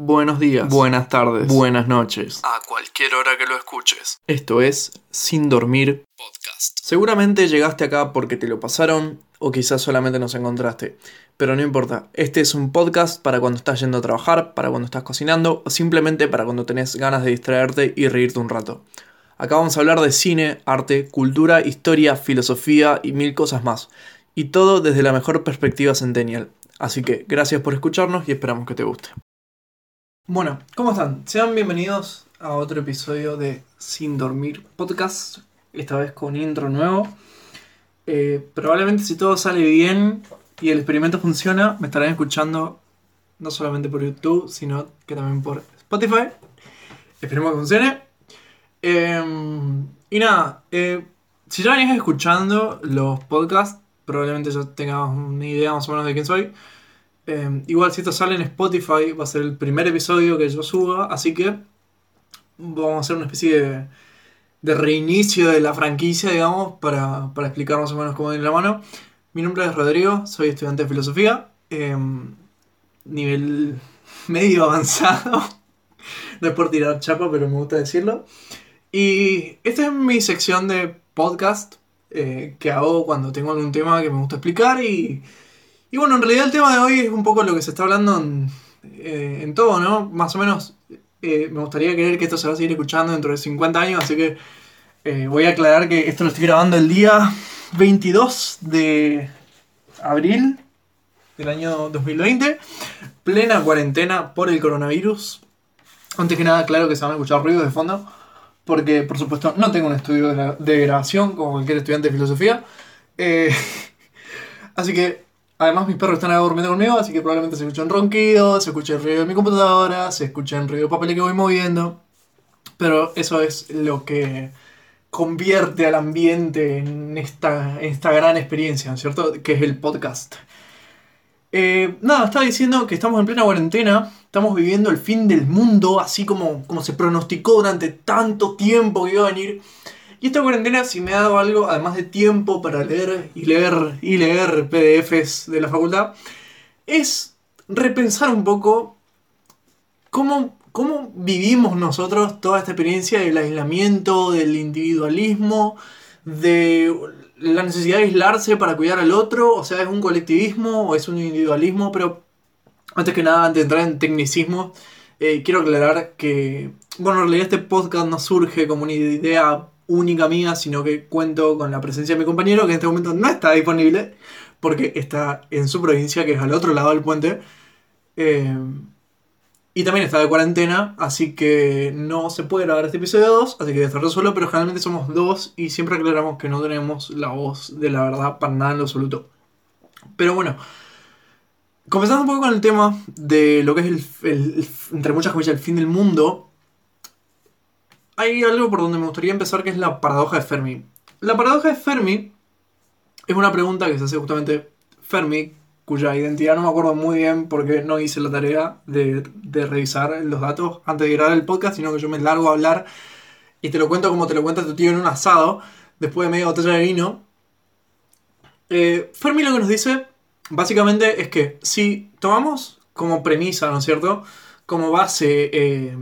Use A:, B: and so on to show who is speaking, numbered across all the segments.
A: Buenos días, buenas tardes, buenas noches.
B: A cualquier hora que lo escuches.
A: Esto es Sin Dormir
B: Podcast.
A: Seguramente llegaste acá porque te lo pasaron o quizás solamente nos encontraste. Pero no importa, este es un podcast para cuando estás yendo a trabajar, para cuando estás cocinando o simplemente para cuando tenés ganas de distraerte y reírte un rato. Acá vamos a hablar de cine, arte, cultura, historia, filosofía y mil cosas más. Y todo desde la mejor perspectiva centennial. Así que gracias por escucharnos y esperamos que te guste. Bueno, ¿cómo están? Sean bienvenidos a otro episodio de Sin Dormir Podcast. Esta vez con intro nuevo. Eh, probablemente si todo sale bien y el experimento funciona, me estarán escuchando no solamente por YouTube, sino que también por Spotify. Esperemos que funcione. Eh, y nada, eh, si ya venís escuchando los podcasts, probablemente ya tengas una idea más o menos de quién soy. Eh, igual si esto sale en Spotify va a ser el primer episodio que yo suba, así que vamos a hacer una especie de, reinicio de la franquicia, digamos, para, para, explicar más o menos cómo viene la mano. Mi nombre es Rodrigo, soy estudiante de filosofía, eh, nivel medio avanzado, no es por tirar chapa, pero me gusta decirlo. Y esta es mi sección de podcast eh, que hago cuando tengo algún tema que me gusta explicar y y bueno, en realidad el tema de hoy es un poco lo que se está hablando en, eh, todo, ¿no? Más o menos eh, me gustaría creer que esto se va a seguir escuchando dentro de 50 años, así que eh, voy a aclarar que esto lo estoy grabando el día 22 de abril del año 2020, plena cuarentena por el coronavirus. Antes que nada, claro que se van a escuchar ruidos de fondo, porque por supuesto no tengo un estudio de grabación como cualquier estudiante de filosofía. así que Además, mis perros están durmiendo conmigo, así que probablemente se escuchen ronquidos, se escuche el ruido de mi computadora, se escuchen ruido de papel que voy moviendo. Pero eso es lo que convierte al ambiente en esta, esta gran experiencia, ¿cierto? Que es el podcast. Eh, nada, estaba diciendo que estamos en plena cuarentena, estamos viviendo el fin del mundo, así como, como se pronosticó durante tanto tiempo que iba a venir. Y esta cuarentena si me ha dado algo, además de tiempo para leer y leer y leer PDFs de la facultad, es repensar un poco cómo, cómo vivimos nosotros toda esta experiencia del aislamiento, del individualismo, de la necesidad de aislarse para cuidar al otro, o sea, es un colectivismo o es un individualismo, pero antes que nada, antes de entrar en tecnicismo, eh, quiero aclarar que, bueno, en realidad este podcast no surge como una idea única mía, sino que cuento con la presencia de mi compañero, que en este momento no está disponible, porque está en su provincia, que es al otro lado del puente. Eh, y también está de cuarentena, así que no se puede grabar este episodio 2, así que voy a solo, pero generalmente somos dos y siempre aclaramos que no tenemos la voz de la verdad para nada en lo absoluto. Pero bueno, comenzando un poco con el tema de lo que es el entre muchas comillas, el fin del mundo, hay algo por donde me gustaría empezar que es la paradoja de Fermi. La paradoja de Fermi es una pregunta que se hace justamente Fermi, cuya identidad no me acuerdo muy bien porque no hice la tarea de, revisar los datos antes de grabar el podcast, sino que yo me largo a hablar y te lo cuento como te lo cuenta tu tío en un asado, después de media botella de vino. Eh, Fermi lo que nos dice básicamente es que si tomamos como premisa, ¿no es cierto? Como base eh,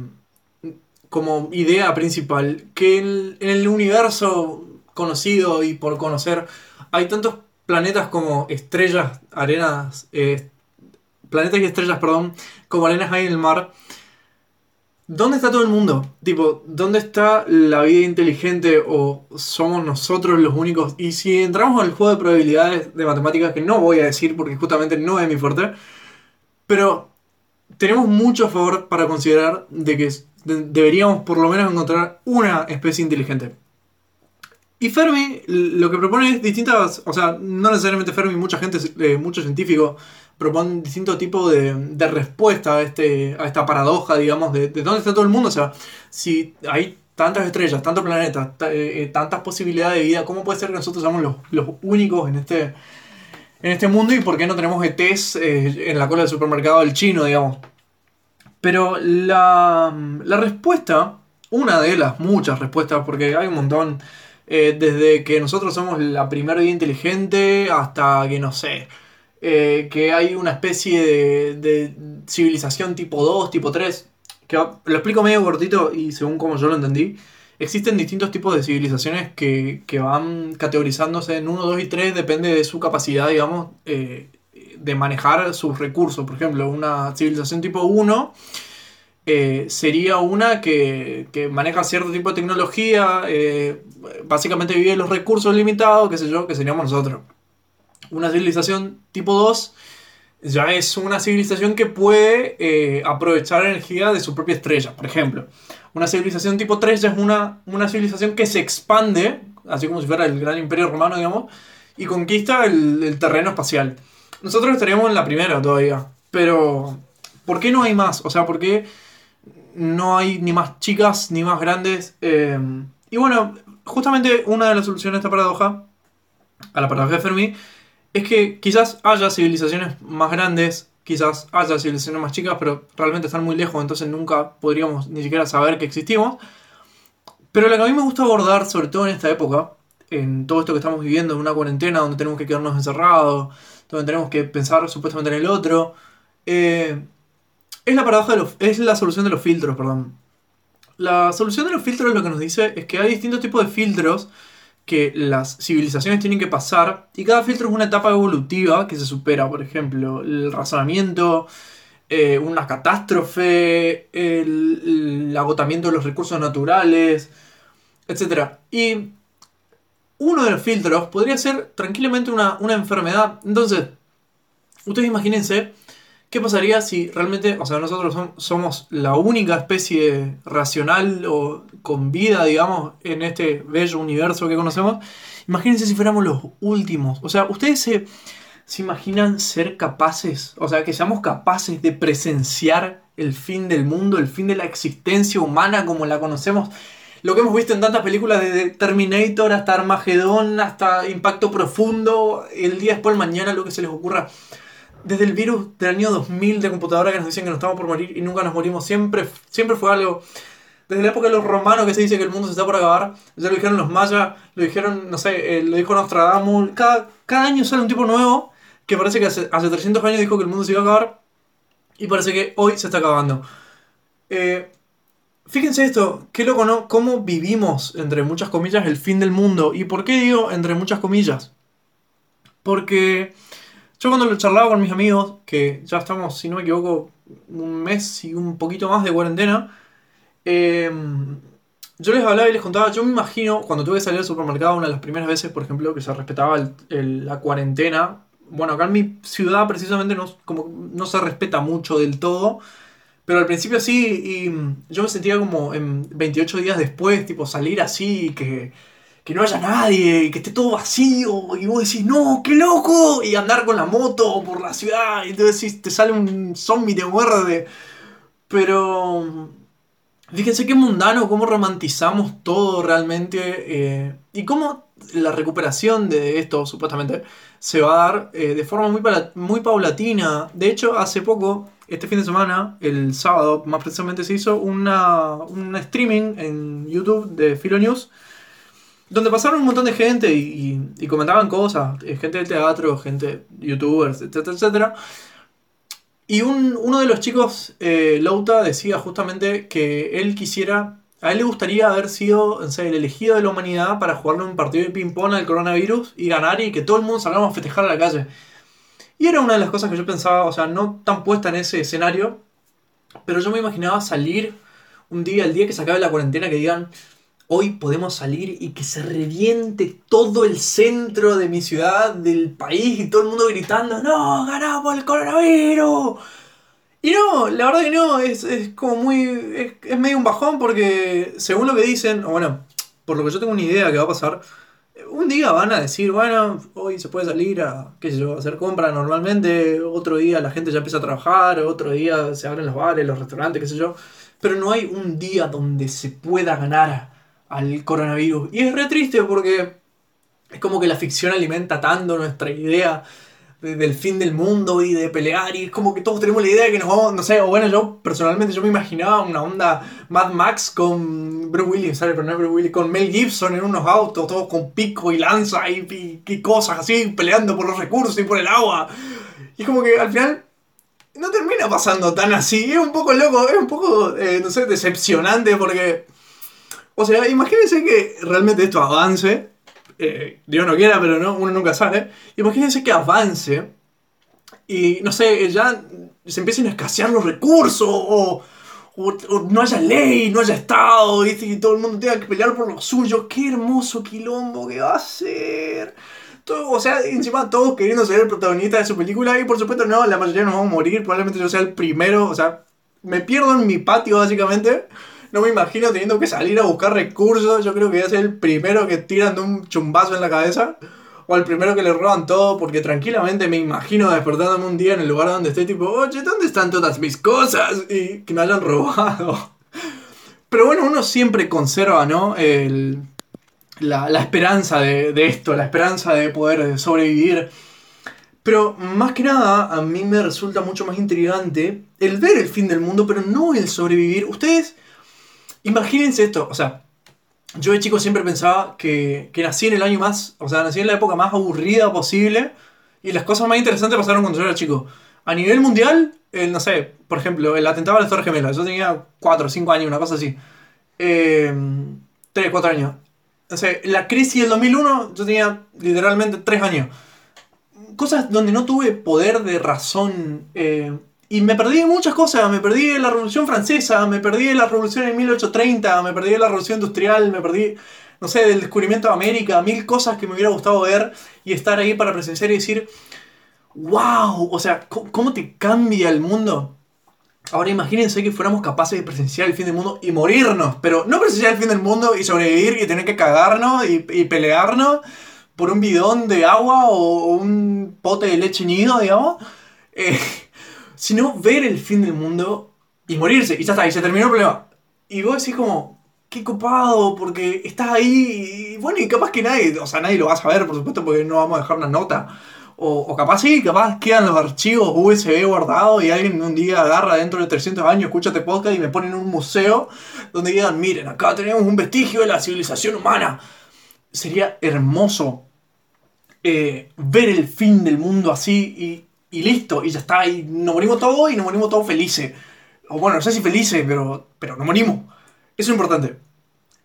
A: como idea principal que en, el universo conocido y por conocer hay tantos planetas como estrellas, arenas, eh, planetas y estrellas, perdón, como arenas hay en el mar. ¿Dónde está todo el mundo? Tipo, ¿dónde está la vida inteligente o somos nosotros los únicos? Y si entramos al juego de probabilidades de matemáticas, que no voy a decir porque justamente no es mi fuerte, pero tenemos mucho a favor para considerar de que deberíamos por lo menos encontrar una especie inteligente. Y Fermi lo que propone es distintas, o sea, no necesariamente Fermi, mucha gente, eh, muchos científicos proponen distintos tipos de, de, respuesta a, este, a esta paradoja, digamos, de, dónde está todo el mundo. O sea, si hay tantas estrellas, tantos planetas, eh, eh, tantas posibilidades de vida, ¿cómo puede ser que nosotros seamos los, los únicos en este, en este mundo y por qué no tenemos ETs en la cola del supermercado del chino, digamos? Pero la, respuesta, una de las muchas respuestas, porque hay un montón, eh, desde que nosotros somos la primera vida inteligente hasta que, no sé, eh, que hay una especie de, civilización tipo 2, tipo 3, que lo explico medio cortito y según como yo lo entendí. Existen distintos tipos de civilizaciones que, que van categorizándose en 1, 2 y 3, depende de su capacidad, digamos, eh, de manejar sus recursos. Por ejemplo, una civilización tipo 1 eh, sería una que, que maneja cierto tipo de tecnología, eh, básicamente vive los recursos limitados, qué sé yo, que seríamos nosotros. Una civilización tipo 2 ya es una civilización que puede eh, aprovechar energía de su propia estrella, por ejemplo. Una civilización tipo 3 ya es una, una civilización que se expande, así como si fuera el gran imperio romano, digamos, y conquista el, el terreno espacial. Nosotros estaríamos en la primera todavía, pero ¿por qué no hay más? O sea, ¿por qué no hay ni más chicas ni más grandes? Eh, y bueno, justamente una de las soluciones a esta paradoja, a la paradoja de Fermi, es que quizás haya civilizaciones más grandes, quizás haya civilizaciones más chicas, pero realmente están muy lejos, entonces nunca podríamos ni siquiera saber que existimos. Pero lo que a mí me gusta abordar, sobre todo en esta época, en todo esto que estamos viviendo, en una cuarentena donde tenemos que quedarnos encerrados, donde tenemos que pensar supuestamente en el otro, eh, es la paradoja de los, es la solución de los filtros, perdón. La solución de los filtros lo que nos dice es que hay distintos tipos de filtros que las civilizaciones tienen que pasar y cada filtro es una etapa evolutiva que se supera, por ejemplo, el razonamiento, eh, una catástrofe, el, el agotamiento de los recursos naturales, etc. Y uno de los filtros podría ser tranquilamente una, una enfermedad. Entonces, ustedes imagínense qué pasaría si realmente, o sea, nosotros som- somos la única especie racional o con vida, digamos, en este bello universo que conocemos. Imagínense si fuéramos los últimos. O sea, ustedes se, se imaginan ser capaces, o sea, que seamos capaces de presenciar el fin del mundo, el fin de la existencia humana como la conocemos. Lo que hemos visto en tantas películas, desde Terminator hasta Armagedón, hasta Impacto Profundo, el día después, mañana, lo que se les ocurra. Desde el virus del año 2000 de computadora que nos decían que nos estamos por morir y nunca nos morimos, siempre, siempre fue algo. Desde la época de los romanos que se dice que el mundo se está por acabar, ya lo dijeron los mayas, lo dijeron, no sé, eh, lo dijo Nostradamus. Cada, cada año sale un tipo nuevo que parece que hace, hace 300 años dijo que el mundo se iba a acabar y parece que hoy se está acabando. Eh, fíjense esto, qué loco, ¿no? Cómo vivimos, entre muchas comillas, el fin del mundo. ¿Y por qué digo entre muchas comillas? Porque yo cuando lo charlaba con mis amigos, que ya estamos, si no me equivoco, un mes y un poquito más de cuarentena, eh, yo les hablaba y les contaba, yo me imagino cuando tuve que salir al supermercado una de las primeras veces, por ejemplo, que se respetaba la cuarentena. Bueno, acá en mi ciudad precisamente no, como, no se respeta mucho del todo, pero al principio sí, y yo me sentía como en 28 días después, tipo salir así, que, que no haya nadie, y que esté todo vacío, y vos decís, no, qué loco, y andar con la moto por la ciudad, y entonces decís, te sale un zombie, te muerde. Pero fíjense qué mundano, cómo romantizamos todo realmente, eh, y cómo la recuperación de esto, supuestamente, se va a dar eh, de forma muy, muy paulatina. De hecho, hace poco, este fin de semana, el sábado más precisamente, se hizo una, un streaming en YouTube de Filo News. Donde pasaron un montón de gente y, comentaban cosas, eh, gente del teatro, gente, youtubers, etcétera, etcétera. Y un- uno de los chicos, eh, Louta, decía justamente que él quisiera, a él le gustaría haber sido o sea, el elegido de la humanidad para jugarle un partido de ping-pong al coronavirus y ganar y que todo el mundo salgamos a festejar a la calle. Y era una de las cosas que yo pensaba, o sea, no tan puesta en ese escenario, pero yo me imaginaba salir un día, el día que se acabe la cuarentena, que digan, hoy podemos salir y que se reviente todo el centro de mi ciudad, del país, y todo el mundo gritando, no, ganamos el coronavirus. Y no, la verdad que no, es, es como muy, es, es medio un bajón porque según lo que dicen, o bueno, por lo que yo tengo una idea que va a pasar, un día van a decir, bueno, hoy se puede salir a, qué sé yo, a hacer compras normalmente, otro día la gente ya empieza a trabajar, otro día se abren los bares, los restaurantes, qué sé yo, pero no hay un día donde se pueda ganar al coronavirus. Y es re triste porque es como que la ficción alimenta tanto nuestra idea de- del fin del mundo y de pelear y es como que todos tenemos la idea de que nos vamos, no sé, o bueno, yo personalmente yo me imaginaba una onda Mad Max con Bruce Willis, ¿sabes? Pero no es Bruce Willis, con Mel Gibson en unos autos, todos con pico y lanza y, y- y cosas así, peleando por los recursos y por el agua. Y es como que al final no termina pasando tan así. Es un poco loco, es un poco, eh, no sé, decepcionante porque... O sea, imagínense que realmente esto avance. Eh, Dios no quiera, pero no, uno nunca sabe. Imagínense que avance. Y no sé, ya se empiecen a escasear los recursos. O, o- o no haya ley, no haya Estado. Y todo el mundo tenga que pelear por lo suyo. Qué hermoso quilombo que va a ser. Todo- o sea, encima todos queriendo ser el protagonista de su película. Y por supuesto, no, la mayoría nos vamos a morir. Probablemente yo sea el primero. O sea, me pierdo en mi patio, básicamente. No me imagino teniendo que salir a buscar recursos. Yo creo que ser el primero que tiran de un chumbazo en la cabeza. O el primero que le roban todo. Porque tranquilamente me imagino despertándome un día en el lugar donde estoy, tipo, oye, ¿dónde están todas mis cosas? Y que me hayan robado. Pero bueno, uno siempre conserva, ¿no? El, la, esperanza de esto, la esperanza de poder sobrevivir. Pero más que nada, a mí me resulta mucho más intrigante el ver el fin del mundo, pero no el sobrevivir. Ustedes, imagínense esto, o sea, yo de chico siempre pensaba que, que nací en el año más, o sea, nací en la época más aburrida posible y las cosas más interesantes pasaron cuando yo era chico. A nivel mundial, el, no sé, por ejemplo, el atentado a las Torres Gemelas, yo tenía 4 o 5 años, una cosa así. Eh, 3, 4 años. O sea, la crisis del 2001, yo tenía literalmente 3 años. Cosas donde no tuve poder de razón. eh, y me perdí de muchas cosas. Me perdí de la Revolución Francesa, me perdí de la Revolución en 1830, me perdí de la Revolución Industrial, me perdí, no sé, del descubrimiento de América. Mil cosas que me hubiera gustado ver y estar ahí para presenciar y decir, wow, o sea, ¿cómo, te cambia el mundo? Ahora imagínense que fuéramos capaces de presenciar el fin del mundo y morirnos, pero no presenciar el fin del mundo y sobrevivir y tener que cagarnos y, y pelearnos por un bidón de agua o un pote de leche nido, digamos, eh, sino ver el fin del mundo y morirse y ya está, y se terminó el problema. Y vos decís como, qué copado, porque estás ahí bueno, y capaz que nadie, o sea, nadie lo va a saber, por supuesto, porque no vamos a dejar una nota. O, o capaz sí, capaz quedan los archivos USB guardados y alguien un día agarra dentro de 300 años, escucha este podcast y me ponen en un museo donde digan, miren, acá tenemos un vestigio de la civilización humana. Sería hermoso eh, ver el fin del mundo así y, y listo, y ya está, y nos morimos todos y nos morimos todos felices. O bueno, no sé si felices, pero, pero nos morimos. Eso es importante.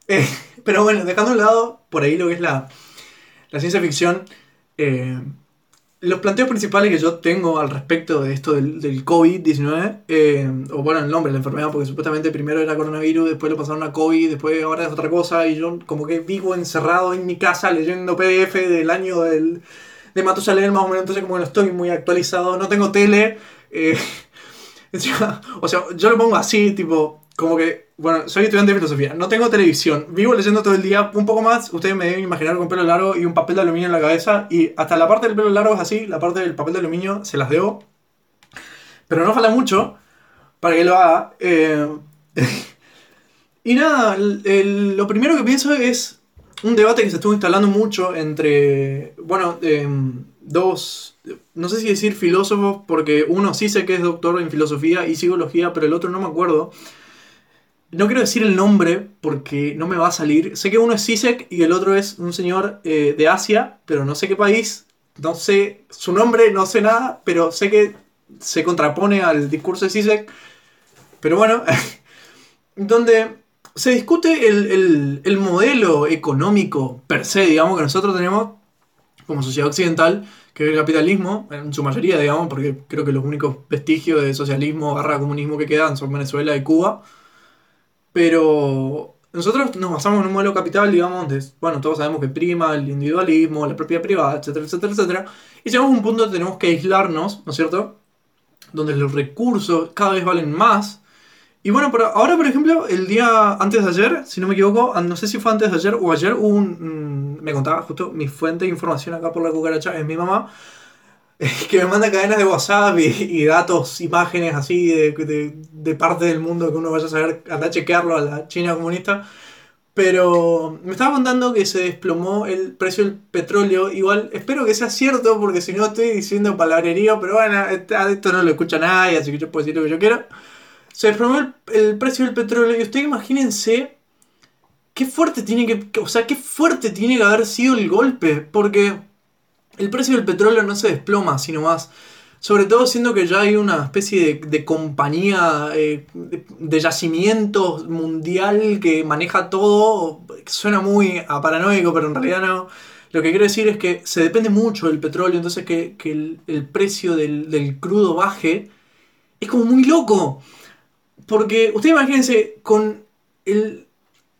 A: Eh, pero bueno, dejando de lado por ahí lo que es la, la ciencia ficción, eh, los planteos principales que yo tengo al respecto de esto del, del COVID-19, eh, o bueno, el nombre la enfermedad, porque supuestamente primero era coronavirus, después lo pasaron a COVID, después ahora es otra cosa, y yo como que vivo encerrado en mi casa leyendo PDF del año del, de Matusalén, más o menos, entonces como no estoy muy actualizado, no tengo tele, eh, o sea, yo lo pongo así, tipo, como que, bueno, soy estudiante de filosofía, no tengo televisión, vivo leyendo todo el día, un poco más, ustedes me deben imaginar con pelo largo y un papel de aluminio en la cabeza, y hasta la parte del pelo largo es así, la parte del papel de aluminio se las debo, pero no falta mucho para que lo haga. eh, y nada, lo primero que pienso es un debate que se estuvo instalando mucho entre, bueno, em, dos, no sé si decir filósofos, porque uno sí sé que es doctor en filosofía y psicología, pero el otro no me acuerdo. No quiero decir el nombre porque no me va a salir. Sé que uno es Sisek y el otro es un señor eh, de Asia, pero no sé qué país. No sé su nombre, no sé nada, pero sé que se contrapone al discurso de Sisek. Pero bueno, donde se discute el, el- el modelo económico per se, digamos, que nosotros tenemos como sociedad occidental, que es el capitalismo, en su mayoría, digamos, porque creo que los únicos vestigios de socialismo barra comunismo que quedan son Venezuela y Cuba. Pero nosotros nos basamos en un modelo capital, digamos, donde, bueno, todos sabemos que prima el individualismo, la propiedad privada, etcétera, etcétera, etcétera. Y llegamos a un punto donde tenemos que aislarnos, ¿no es cierto? Donde los recursos cada vez valen más. Y bueno, ahora, por ejemplo, el día antes de ayer, si no me equivoco, no sé si fue antes de ayer o ayer, un, mm, me contaba justo mi fuente de información acá por la cucaracha, es mi mamá, que me manda cadenas de WhatsApp y, datos, imágenes así de, de, parte del mundo que uno vaya a saber, a chequearlo a la China comunista. Pero me estaba contando que se desplomó el precio del petróleo. Igual espero que sea cierto, porque si no estoy diciendo palabrerío, pero bueno, esto no lo escucha nadie, así que yo puedo decir lo que yo quiero. Se desplomó el, precio del petróleo y ustedes imagínense qué fuerte tiene que, o sea, qué fuerte tiene que haber sido el golpe, porque el precio del petróleo no se desploma, sino más Sobre todo siendo que ya hay una especie de, compañía eh, de, de yacimientos mundial que maneja todo. Suena muy paranoico, pero en realidad no. Lo que quiero decir es que se depende mucho del petróleo, entonces que, el, precio del crudo baje es como muy loco. Porque ustedes imagínense, con el,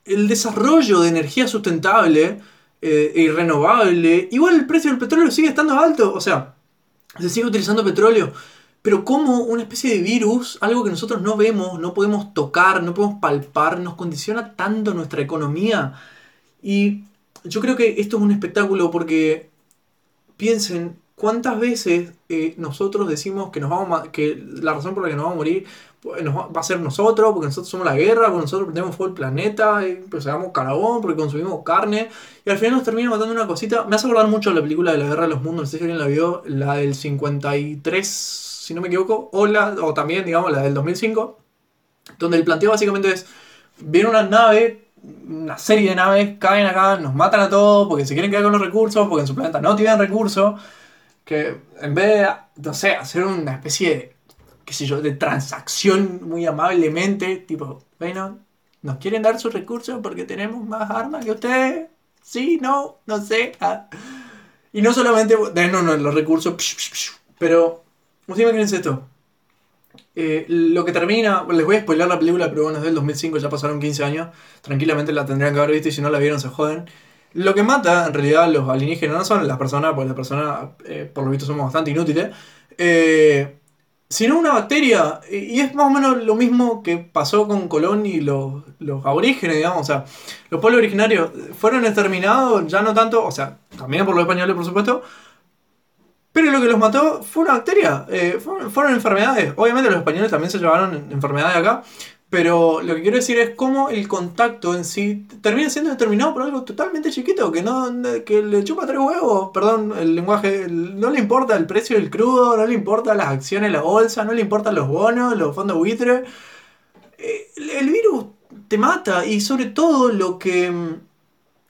A: el desarrollo de energía sustentable eh, y renovable, igual el precio del petróleo sigue estando alto. O sea, se sigue utilizando petróleo. Pero como una especie de virus, algo que nosotros no vemos, no podemos tocar, no podemos palpar, nos condiciona tanto nuestra economía. Y yo creo que esto es un espectáculo porque piensen cuántas veces eh, nosotros decimos que nos vamos a- que la razón por la que nos vamos a morir pues, nos va a ser nosotros, porque nosotros somos la guerra, porque nosotros prendemos fuego el planeta, y procesamos carbón, porque consumimos carne, y al final nos termina matando una cosita. Me hace acordar mucho la película de la guerra de los mundos, no sé si alguien la vio, la del 53, si no me equivoco, o, la, o también, digamos, la del 2005, donde el planteo básicamente es, viene una nave, una serie de naves, caen acá, nos matan a todos, porque se quieren quedar con los recursos, porque en su planeta no tienen recursos, que en vez de, no sé, hacer una especie de, qué sé yo, de transacción muy amablemente, tipo, bueno, nos quieren dar sus recursos porque tenemos más armas que ustedes, sí, no, no sé. ah. Y no solamente, denos los recursos, pero, ustedes imagínense esto. Eh, lo que termina, les voy a spoiler la película, pero bueno, es del 2005, ya pasaron 15 años. Tranquilamente la tendrían que haber visto y si no la vieron se joden. Lo que mata en realidad los alienígenas no son las personas, porque las personas eh, por lo visto somos bastante inútiles, eh, sino una bacteria. Y y es más o menos lo mismo que pasó con Colón y los, los aborígenes, digamos. O sea, los pueblos originarios fueron exterminados, ya no tanto, o sea, también por los españoles, por supuesto. Pero lo que los mató fue una bacteria, eh, fueron, fueron enfermedades. Obviamente los españoles también se llevaron enfermedades acá, pero lo que quiero decir es cómo el contacto en sí termina siendo determinado por algo totalmente chiquito, que no que le chupa tres huevos, perdón, el lenguaje, no le importa el precio del crudo, no le importa las acciones la bolsa, no le importan los bonos, los fondos buitre. Eh, El, el virus te mata y sobre todo lo que... mm,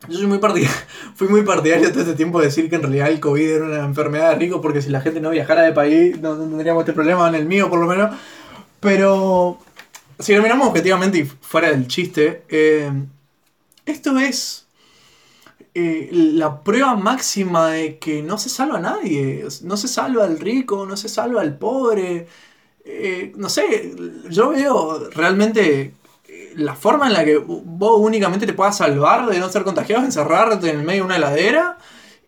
A: Yo soy muy partidario, fui muy partidario todo este tiempo de decir que en realidad el COVID era una enfermedad de ricos porque si la gente no viajara de país no, no tendríamos este problema, en el mío por lo menos. Pero si lo miramos objetivamente y fuera del chiste, eh, esto es eh, la prueba máxima de que no se salva a nadie. No se salva al rico, no se salva al pobre. Eh, no sé, yo veo realmente la forma en la que vos únicamente te puedas salvar de no ser contagiado encerrarte en el medio de una heladera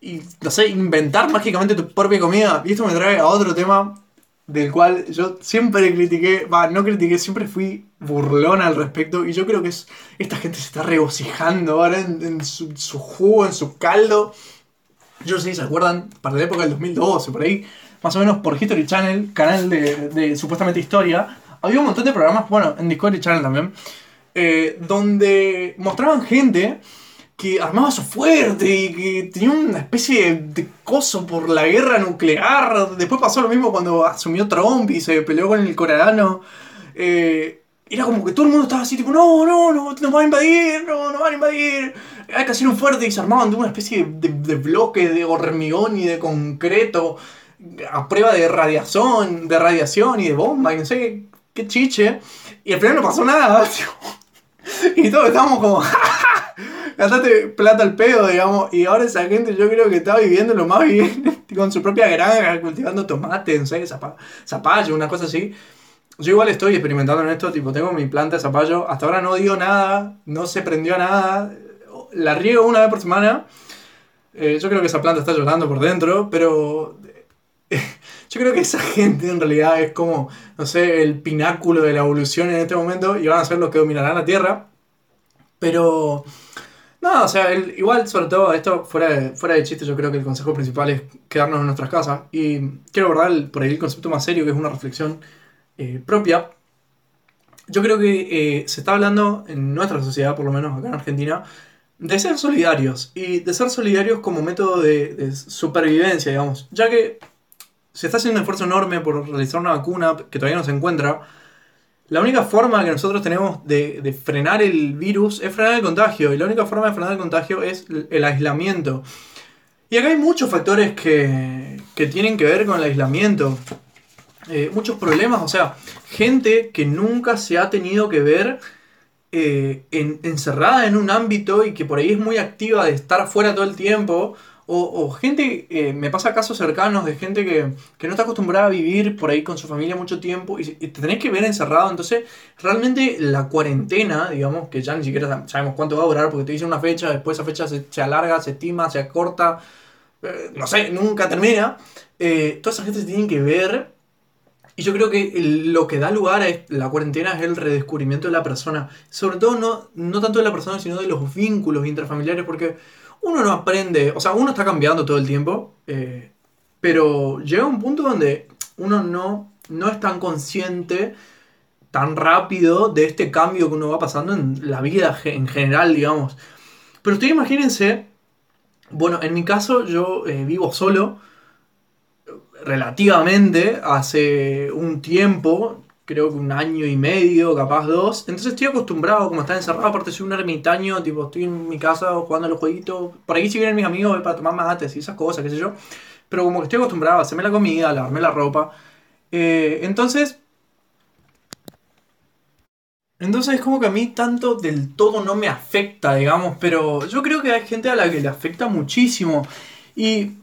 A: y, no sé, inventar mágicamente tu propia comida. Y esto me trae a otro tema del cual yo siempre critiqué, va, no critiqué, siempre fui burlón al respecto. Y yo creo que es, esta gente se está regocijando ahora en, en su, jugo, en su caldo. Yo sé si se acuerdan, para la época del 2012, por ahí, más o menos por History Channel, canal de, de supuestamente historia, había un montón de programas, bueno, en Discovery Channel también, eh, donde mostraban gente que armaba su fuerte y que tenía una especie de coso por la guerra nuclear. Después pasó lo mismo cuando asumió Trump y se peleó con el coreano. Eh, era como que todo el mundo estaba así, tipo, no, no, no, nos van a invadir, no, nos van a invadir. Hay que hacer un fuerte y se armaban de una especie de, bloque de hormigón y de concreto a prueba de radiación, de radiación y de bomba y no sé qué, chiche. Y al final no pasó nada. Y todos estábamos como, gastaste plata al pedo, digamos. Y ahora esa gente yo creo que está viviendo lo más bien con su propia granja, cultivando tomate, no sé, zapa- zapallo, una cosa así. Yo igual estoy experimentando en esto, tipo, tengo mi planta de zapallo. Hasta ahora no dio nada, no se prendió nada. La riego una vez por semana. Eh, yo creo que esa planta está llorando por dentro, pero yo creo que esa gente en realidad es como, no sé, el pináculo de la evolución en este momento y van a ser los que dominarán la Tierra. Pero, no, o sea, igual, sobre todo, esto fuera de, fuera de chiste, yo creo que el consejo principal es quedarnos en nuestras casas. Y quiero abordar por ahí el concepto más serio, que es una reflexión eh, propia. Yo creo que eh, se está hablando en nuestra sociedad, por lo menos acá en Argentina, de ser solidarios y de ser solidarios como método de supervivencia, digamos, ya que se está haciendo un esfuerzo enorme por realizar una vacuna que todavía no se encuentra. La única forma que nosotros tenemos de, frenar el virus es frenar el contagio y la única forma de frenar el contagio es el, aislamiento. Y acá hay muchos factores que, que tienen que ver con el aislamiento. eh, muchos problemas, o sea, gente que nunca se ha tenido que ver eh, en- encerrada en un ámbito y que por ahí es muy activa de estar afuera todo el tiempo. O, gente, eh, me pasa casos cercanos de gente que, que no está acostumbrada a vivir por ahí con su familia mucho tiempo y, y te tenés que ver encerrado. Entonces, realmente la cuarentena, digamos, que ya ni siquiera sab- sabemos cuánto va a durar porque te dicen una fecha, después esa fecha se, alarga, se estima, se acorta, eh, no sé, nunca termina. Eh, toda esa gente se tiene que ver y yo creo que lo que da lugar a la cuarentena es el redescubrimiento de la persona. Sobre todo no, no tanto de la persona, sino de los vínculos intrafamiliares, porque uno no aprende, o sea, uno está cambiando todo el tiempo, eh, pero llega un punto donde uno no, no es tan consciente tan rápido de este cambio que uno va pasando en la vida en general, digamos. Pero ustedes imagínense, bueno, en mi caso yo eh, vivo solo relativamente hace un tiempo, creo que un año y medio, capaz dos. Entonces estoy acostumbrado, como estar encerrado, aparte soy un ermitaño, tipo estoy en mi casa jugando a los jueguitos. Por ahí si vienen mis amigos para tomar mates y esas cosas, qué sé yo. Pero como que estoy acostumbrado a hacerme la comida, a lavarme la ropa. Eh, entonces... Entonces es como que a mí tanto del todo no me afecta, digamos, pero yo creo que hay gente a la que le afecta muchísimo. Y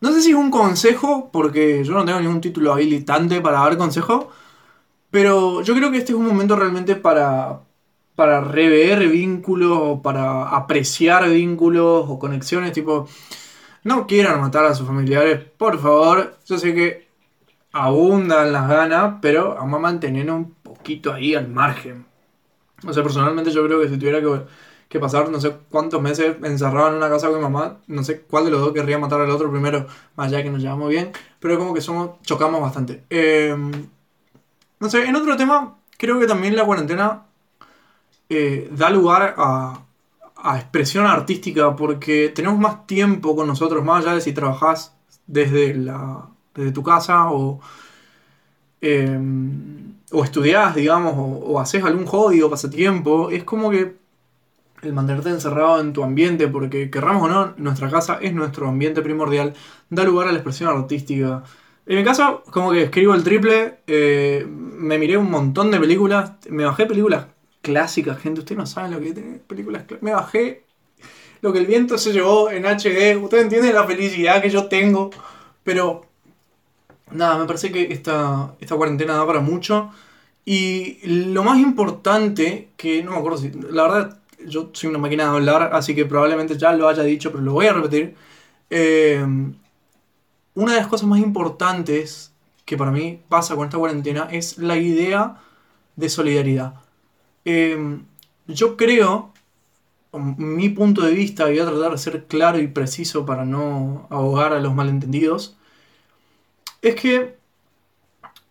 A: no sé si es un consejo, porque yo no tengo ningún título habilitante para dar consejo, pero yo creo que este es un momento realmente para, para rever vínculos, para apreciar vínculos o conexiones, tipo, no quieran matar a sus familiares, por favor, yo sé que abundan las ganas, pero vamos a mantener un poquito ahí al margen. O sea, personalmente yo creo que si tuviera que, que pasar no sé cuántos meses encerrado en una casa con mi mamá, no sé cuál de los dos querría matar al otro primero, más allá que nos llevamos bien, pero como que somos, chocamos bastante. Eh, no sé, en otro tema, creo que también la cuarentena eh, da lugar a, expresión artística porque tenemos más tiempo con nosotros, más allá de si trabajás desde, la, desde tu casa o, eh, o estudiás, digamos, o, o haces algún hobby o pasatiempo. Es como que el mantenerte encerrado en tu ambiente, porque querramos o no, nuestra casa es nuestro ambiente primordial, da lugar a la expresión artística. En mi caso, como que escribo el triple, eh, me miré un montón de películas, me bajé películas clásicas, gente, ustedes no saben lo que tener películas clásicas. Me bajé lo que el viento se llevó en HD, ustedes entienden la felicidad que yo tengo, pero nada, me parece que esta, esta cuarentena da para mucho. Y lo más importante, que no me acuerdo si, la verdad, yo soy una máquina de hablar, así que probablemente ya lo haya dicho, pero lo voy a repetir. Eh, una de las cosas más importantes que para mí pasa con esta cuarentena es la idea de solidaridad. Eh, yo creo, mi punto de vista, voy a tratar de ser claro y preciso para no ahogar a los malentendidos, es que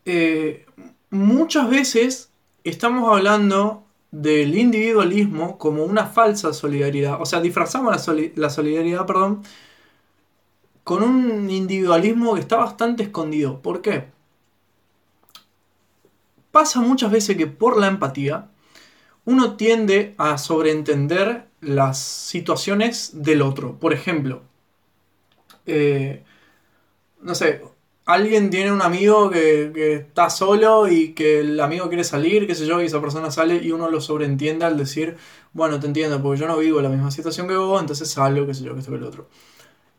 A: eh, muchas veces estamos hablando del individualismo como una falsa solidaridad. O sea, disfrazamos la, la solidaridad, perdón, con un individualismo que está bastante escondido. ¿Por qué? Pasa muchas veces que por la empatía uno tiende a sobreentender las situaciones del otro. Por ejemplo, eh, no sé, alguien tiene un amigo que, está solo y que el amigo quiere salir, qué sé yo, y esa persona sale y uno lo sobreentiende al decir, bueno, te entiendo, porque yo no vivo la misma situación que vos, entonces salgo, qué sé yo, que esto que el otro.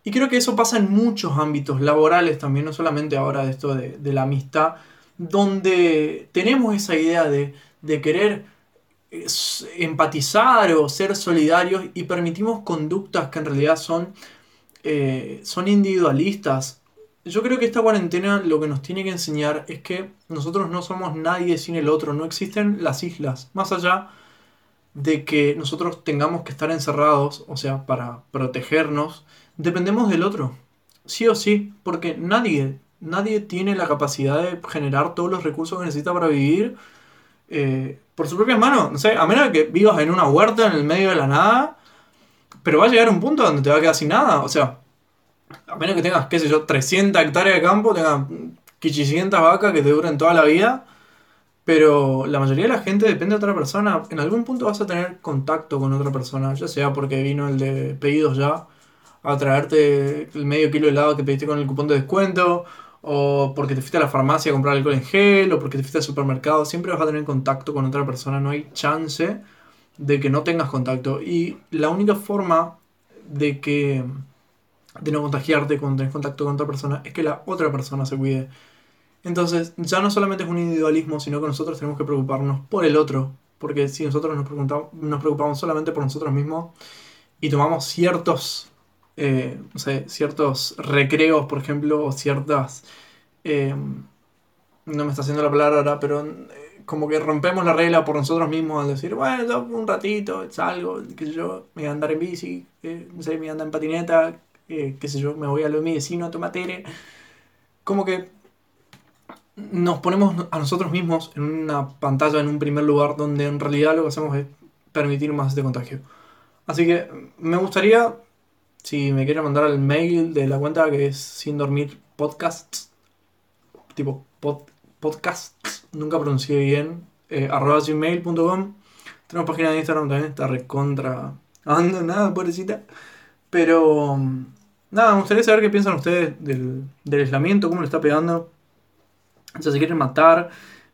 A: Y creo que eso pasa en muchos ámbitos laborales también, no solamente ahora de esto de, la amistad, donde tenemos esa idea de, de querer es, empatizar o ser solidarios y permitimos conductas que en realidad son, eh, son individualistas. Yo creo que esta cuarentena lo que nos tiene que enseñar es que nosotros no somos nadie sin el otro, no existen las islas, más allá de que nosotros tengamos que estar encerrados, o sea, para protegernos, dependemos del otro, sí o sí, porque nadie, nadie tiene la capacidad de generar todos los recursos que necesita para vivir eh, por sus propias manos, no sé, a menos que vivas en una huerta en el medio de la nada, pero va a llegar un punto donde te va a quedar sin nada, o sea, a menos que tengas, qué sé yo, 300 hectáreas de campo, tengas 500 vacas que te duren toda la vida, pero la mayoría de la gente depende de otra persona. En algún punto vas a tener contacto con otra persona, ya sea porque vino el de pedidos ya a traerte el medio kilo de helado que pediste con el cupón de descuento, o porque te fuiste a la farmacia a comprar alcohol en gel, o porque te fuiste al supermercado, siempre vas a tener contacto con otra persona, no hay chance de que no tengas contacto. Y la única forma de que de no contagiarte cuando tenés contacto con otra persona es que la otra persona se cuide. Entonces, ya no solamente es un individualismo, sino que nosotros tenemos que preocuparnos por el otro. Porque si nosotros nos nos preocupamos solamente por nosotros mismos y tomamos ciertos, eh, no sé, ciertos recreos, por ejemplo, o ciertas... eh, no me está haciendo la palabra ahora, pero eh, como que rompemos la regla por nosotros mismos al decir, bueno, yo un ratito, salgo, qué sé yo, me voy a andar en bici, eh, no sé, me voy en patineta, eh, qué sé yo, me voy a lo de mi vecino a tomar tere. Como que nos ponemos a nosotros mismos en una pantalla en un primer lugar donde en realidad lo que hacemos es permitir más este contagio. Así que me gustaría, si me quieren mandar al mail de la cuenta que es sin dormir podcasts, tipo pod- podcasts, nunca pronuncié bien, eh, arroba gmail.com. Tenemos página de Instagram también, está recontra abandonada, pobrecita. Pero mm, nada, me gustaría saber qué piensan ustedes del, del aislamiento, cómo le está pegando. O sea, se quieren matar.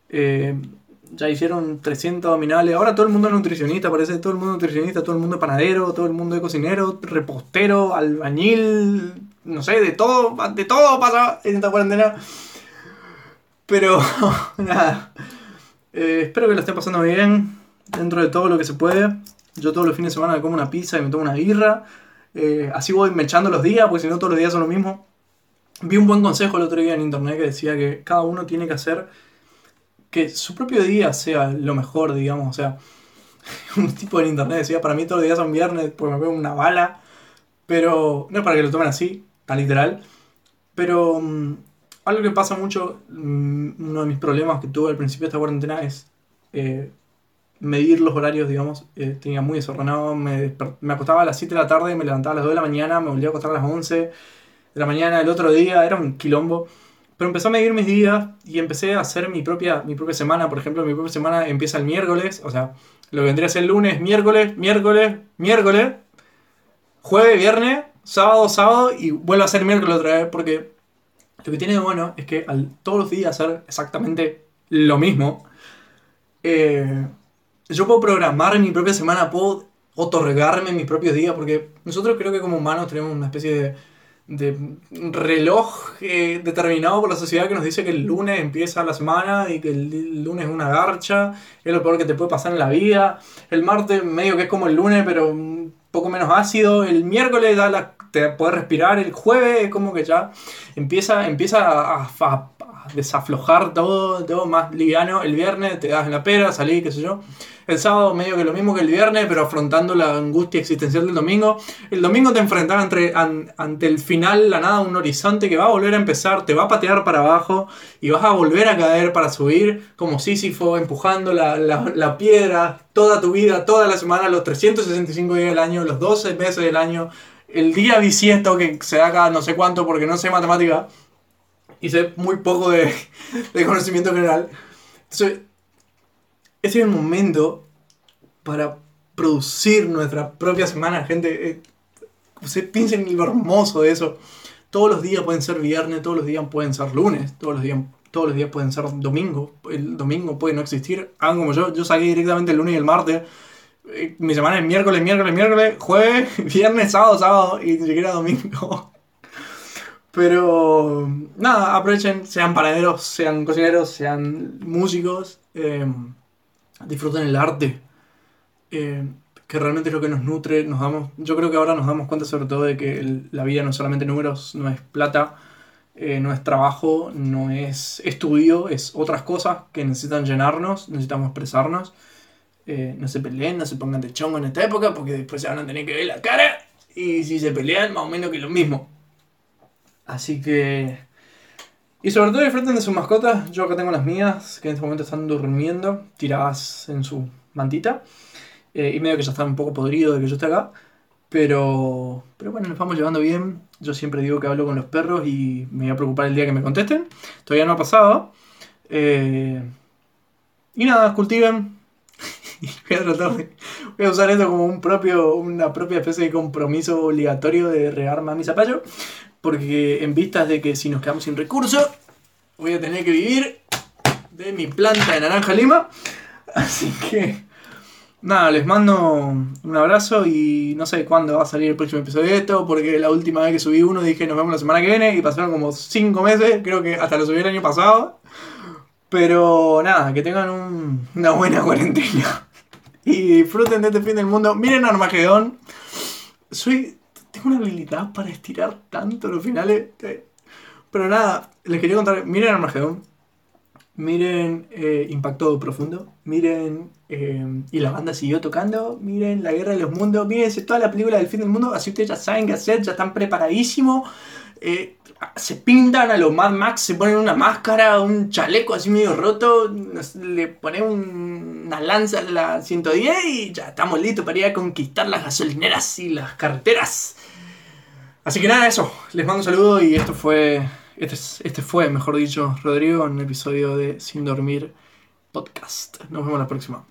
A: eh, ya hicieron 300 abdominales. Ahora todo el mundo es nutricionista, parece. Todo el mundo es nutricionista, todo el mundo es panadero, todo el mundo es cocinero, repostero, albañil. No sé, de todo, de todo pasa en esta cuarentena. Pero nada. Eh, espero que lo estén pasando bien. Dentro de todo lo que se puede. Yo todos los fines de semana me como una pizza y me tomo una birra. Eh, así voy mechando los días, porque si no todos los días son lo mismo. Vi un buen consejo el otro día en internet que decía que cada uno tiene que hacer que su propio día sea lo mejor, digamos. O sea, un tipo en internet decía, para mí todos los días son viernes porque me pego una bala. Pero no es para que lo tomen así, tan literal. Pero mm, algo que pasa mucho, mm, uno de mis problemas que tuve al principio de esta cuarentena es eh, medir los horarios, digamos. Eh, tenía muy desordenado, me, me acostaba a las 7 de la tarde, me levantaba a las 2 de la mañana, me volvía a acostar a las 11 de la mañana del otro día, era un quilombo. Pero empecé a medir mis días y empecé a hacer mi propia, mi propia semana. Por ejemplo, mi propia semana empieza el miércoles, o sea, lo que vendría a ser el lunes, miércoles, miércoles, miércoles, jueves, viernes, sábado, sábado y vuelvo a hacer miércoles otra vez porque lo que tiene de bueno es que al todos los días hacer exactamente lo mismo, eh, yo puedo programar mi propia semana, puedo otorgarme mis propios días, porque nosotros creo que como humanos tenemos una especie de, de reloj eh, determinado por la sociedad que nos dice que el lunes empieza la semana y que el lunes es una garcha, es lo peor que te puede pasar en la vida. El martes medio que es como el lunes, pero un poco menos ácido. El miércoles da la, te puedes respirar. El jueves es como que ya empieza, empieza a, desaflojar todo, todo más liviano. El viernes te das en la pera, salí, qué sé yo. El sábado medio que lo mismo que el viernes, pero afrontando la angustia existencial del domingo. El domingo te enfrentas ante el final, la nada, un horizonte que va a volver a empezar, te va a patear para abajo y vas a volver a caer para subir como Sísifo, empujando la piedra toda tu vida, toda la semana, los 365 días del año, los 12 meses del año, el día bisiesto que se da cada no sé cuánto porque no sé matemática y sé muy poco de, conocimiento general. Entonces, ese es el momento para producir nuestra propia semana, gente. Eh, Ustedes piensen en lo hermoso de eso. Todos los días pueden ser viernes, todos los días pueden ser lunes, todos los días, todos los días pueden ser domingo. El domingo puede no existir. Hagan como yo, yo saqué directamente el lunes y el martes. Eh, Mi semana es miércoles, miércoles, miércoles, jueves, viernes, sábado, sábado y ni siquiera domingo. Pero nada, aprovechen, sean panaderos, sean cocineros, sean músicos, eh, disfruten el arte, eh, que realmente es lo que nos nutre. Nos damos, yo creo que ahora nos damos cuenta sobre todo de que la vida no es solamente números, no es plata, eh, no es trabajo, no es estudio, es otras cosas que necesitan llenarnos, necesitamos expresarnos. Eh, no se peleen, no se pongan de chongo en esta época porque después se van a tener que ver la cara y si se pelean, más o menos que lo mismo. Así que. Y sobre todo disfruten de sus mascotas. Yo acá tengo las mías, que en este momento están durmiendo, tiradas en su mantita. Eh, y medio que ya están un poco podridos de que yo esté acá. Pero. Pero bueno, nos vamos llevando bien. Yo siempre digo que hablo con los perros y me voy a preocupar el día que me contesten. Todavía no ha pasado. Eh, y nada, cultiven. Voy a. Voy a usar esto como un propio, una propia especie de compromiso obligatorio de regar más mi zapallo. Porque en vistas de que si nos quedamos sin recursos, voy a tener que vivir de mi planta de naranja lima. Así que, nada, les mando un abrazo y no sé cuándo va a salir el próximo episodio de esto, porque la última vez que subí uno dije nos vemos la semana que viene y pasaron como 5 meses, creo que hasta lo subí el año pasado. Pero nada, que tengan un- una buena cuarentena. Y disfruten de este fin del mundo. Miren Armagedón. Soy. Tengo una habilidad para estirar tanto los finales. Pero nada, les quería contar. Miren Armagedón. Miren eh, Impacto Profundo. Miren. eh, y la banda siguió tocando. Miren La Guerra de los Mundos. Mírense toda la película del fin del mundo. Así ustedes ya saben qué hacer. Ya están preparadísimos. Eh, se pintan a los Mad Max, se ponen una máscara, un chaleco así medio roto, le ponen un- una lanza a la 110 y ya estamos listos para ir a conquistar las gasolineras y las carreteras. Así que nada, eso. Les mando un saludo y esto fue. Este, es- este fue, mejor dicho, Rodrigo, en un episodio de Sin Dormir Podcast. Nos vemos la próxima.